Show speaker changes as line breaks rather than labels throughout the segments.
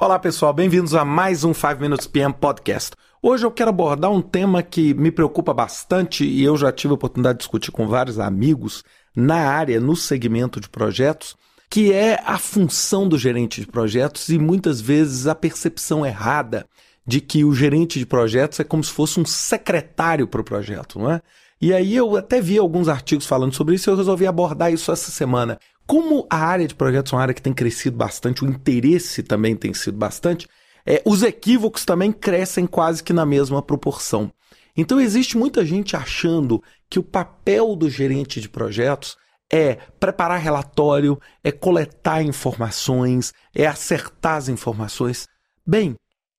Olá pessoal, bem-vindos a mais um 5 Minutes PM Podcast. Hoje eu quero abordar um tema que me preocupa bastante e eu já tive a oportunidade de discutir com vários amigos na área, no segmento de projetos, que é a função do gerente de projetos e muitas vezes a percepção errada de que o gerente de projetos é como se fosse um secretário para o projeto, não é? E aí eu até vi alguns artigos falando sobre isso e eu resolvi abordar isso essa semana. Como a área de projetos é uma área que tem crescido bastante, o interesse também tem sido bastante, é, os equívocos também crescem quase que na mesma proporção. Então existe muita gente achando que o papel do gerente de projetos é preparar relatório, é coletar informações, é acertar as informações. Bem,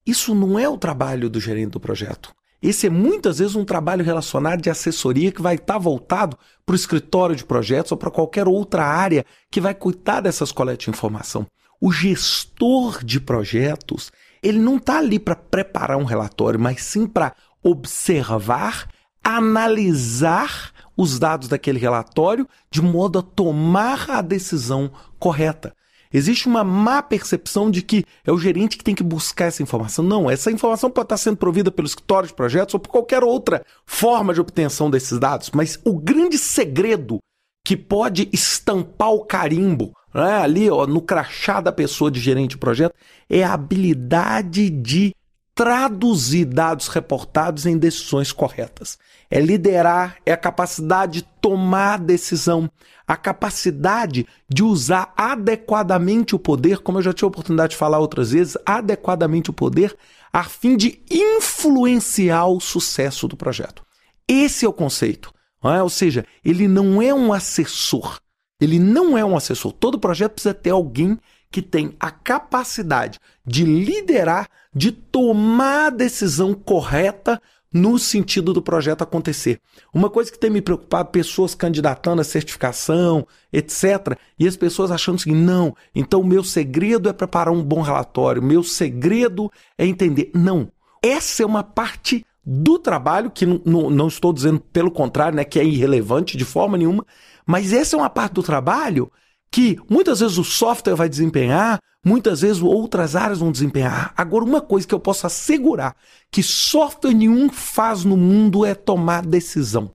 isso não é o trabalho do gerente do projeto. Esse é muitas vezes um trabalho relacionado de assessoria que vai estar voltado para o escritório de projetos ou para qualquer outra área que vai cuidar dessas coletas de informação. O gestor de projetos, ele não está ali para preparar um relatório, mas sim para observar, analisar os dados daquele relatório de modo a tomar a decisão correta. Existe uma má percepção de que é o gerente que tem que buscar essa informação. Não, essa informação pode estar sendo provida pelo escritório de projetos ou por qualquer outra forma de obtenção desses dados, mas o grande segredo que pode estampar o carimbo né, ali ó, no crachá da pessoa de gerente de projeto é a habilidade de traduzir dados reportados em decisões corretas. É liderar, é a capacidade de tomar decisão, a capacidade de usar adequadamente o poder, como eu já tive a oportunidade de falar outras vezes, adequadamente o poder a fim de influenciar o sucesso do projeto. Esse é o conceito. É? Ou seja, ele não é um assessor. Ele não é um assessor. Todo projeto precisa ter alguém que tem a capacidade de liderar, de tomar a decisão correta no sentido do projeto acontecer. Uma coisa que tem me preocupado, pessoas candidatando a certificação, etc. E as pessoas achando assim, não, então o meu segredo é preparar um bom relatório, meu segredo é entender. Não, essa é uma parte do trabalho, que não, não estou dizendo pelo contrário, né, que é irrelevante de forma nenhuma, mas essa é uma parte do trabalho que muitas vezes o software vai desempenhar, muitas vezes outras áreas vão desempenhar. Agora, uma coisa que eu posso assegurar que software nenhum faz no mundo é tomar decisão.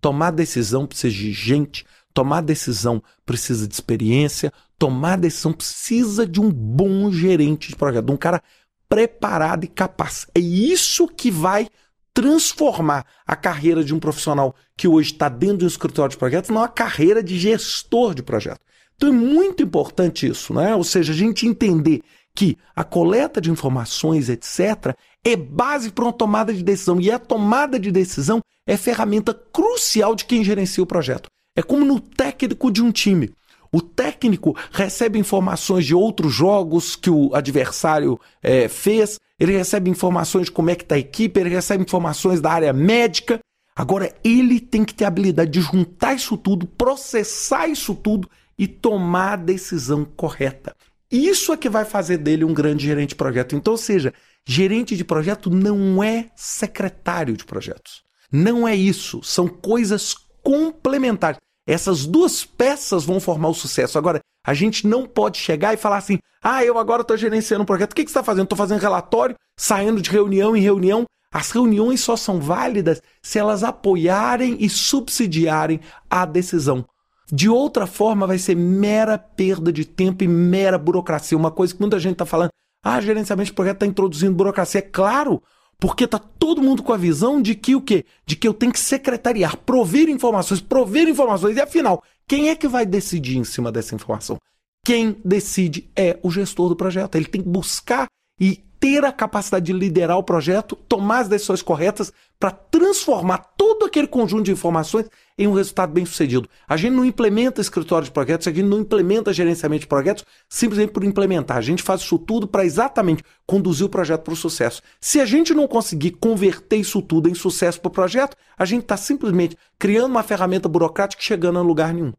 Tomar decisão precisa de gente, tomar decisão precisa de experiência, tomar decisão precisa de um bom gerente de projeto, de um cara preparado e capaz. É isso que vai transformar a carreira de um profissional que hoje está dentro de um escritório de projetos numa carreira de gestor de projeto. Então é muito importante isso, né? Ou seja, a gente entender que a coleta de informações, etc., é base para uma tomada de decisão. E a tomada de decisão é ferramenta crucial de quem gerencia o projeto. É como no técnico de um time. O técnico recebe informações de outros jogos que o adversário é, fez, ele recebe informações de como é que está a equipe, ele recebe informações da área médica. Agora, ele tem que ter a habilidade de juntar isso tudo, processar isso tudo e tomar a decisão correta. Isso é que vai fazer dele um grande gerente de projeto. Então, ou seja, gerente de projeto não é secretário de projetos. Não é isso. São coisas complementares. Essas duas peças vão formar o sucesso. Agora, a gente não pode chegar e falar assim: ah, eu agora estou gerenciando um projeto. O que, que você está fazendo? Estou fazendo relatório, saindo de reunião em reunião. As reuniões só são válidas se elas apoiarem e subsidiarem a decisão. De outra forma, vai ser mera perda de tempo e mera burocracia. Uma coisa que muita gente está falando, ah, gerenciamento de projeto está introduzindo burocracia. É claro, porque está todo mundo com a visão de que o quê? De que eu tenho que secretariar, prover informações, prover informações. E afinal, quem é que vai decidir em cima dessa informação? Quem decide é o gestor do projeto. Ele tem que buscar e ter a capacidade de liderar o projeto, tomar as decisões corretas para transformar todo aquele conjunto de informações em um resultado bem sucedido. A gente não implementa escritório de projetos, a gente não implementa gerenciamento de projetos simplesmente por implementar. A gente faz isso tudo para exatamente conduzir o projeto para o sucesso. Se a gente não conseguir converter isso tudo em sucesso para o projeto, a gente está simplesmente criando uma ferramenta burocrática chegando a lugar nenhum.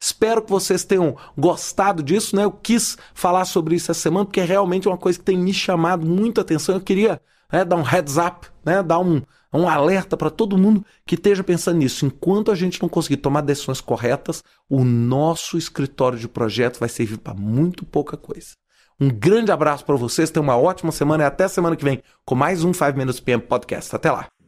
Espero que vocês tenham gostado disso, né? Eu quis falar sobre isso essa semana porque é realmente uma coisa que tem me chamado muita atenção. Eu queria né, dar um heads up, né, dar um, um alerta para todo mundo que esteja pensando nisso. Enquanto a gente não conseguir tomar decisões corretas, o nosso escritório de projeto vai servir para muito pouca coisa. Um grande abraço para vocês, tenham uma ótima semana e até semana que vem com mais um 5 Minutes PM Podcast. Até lá.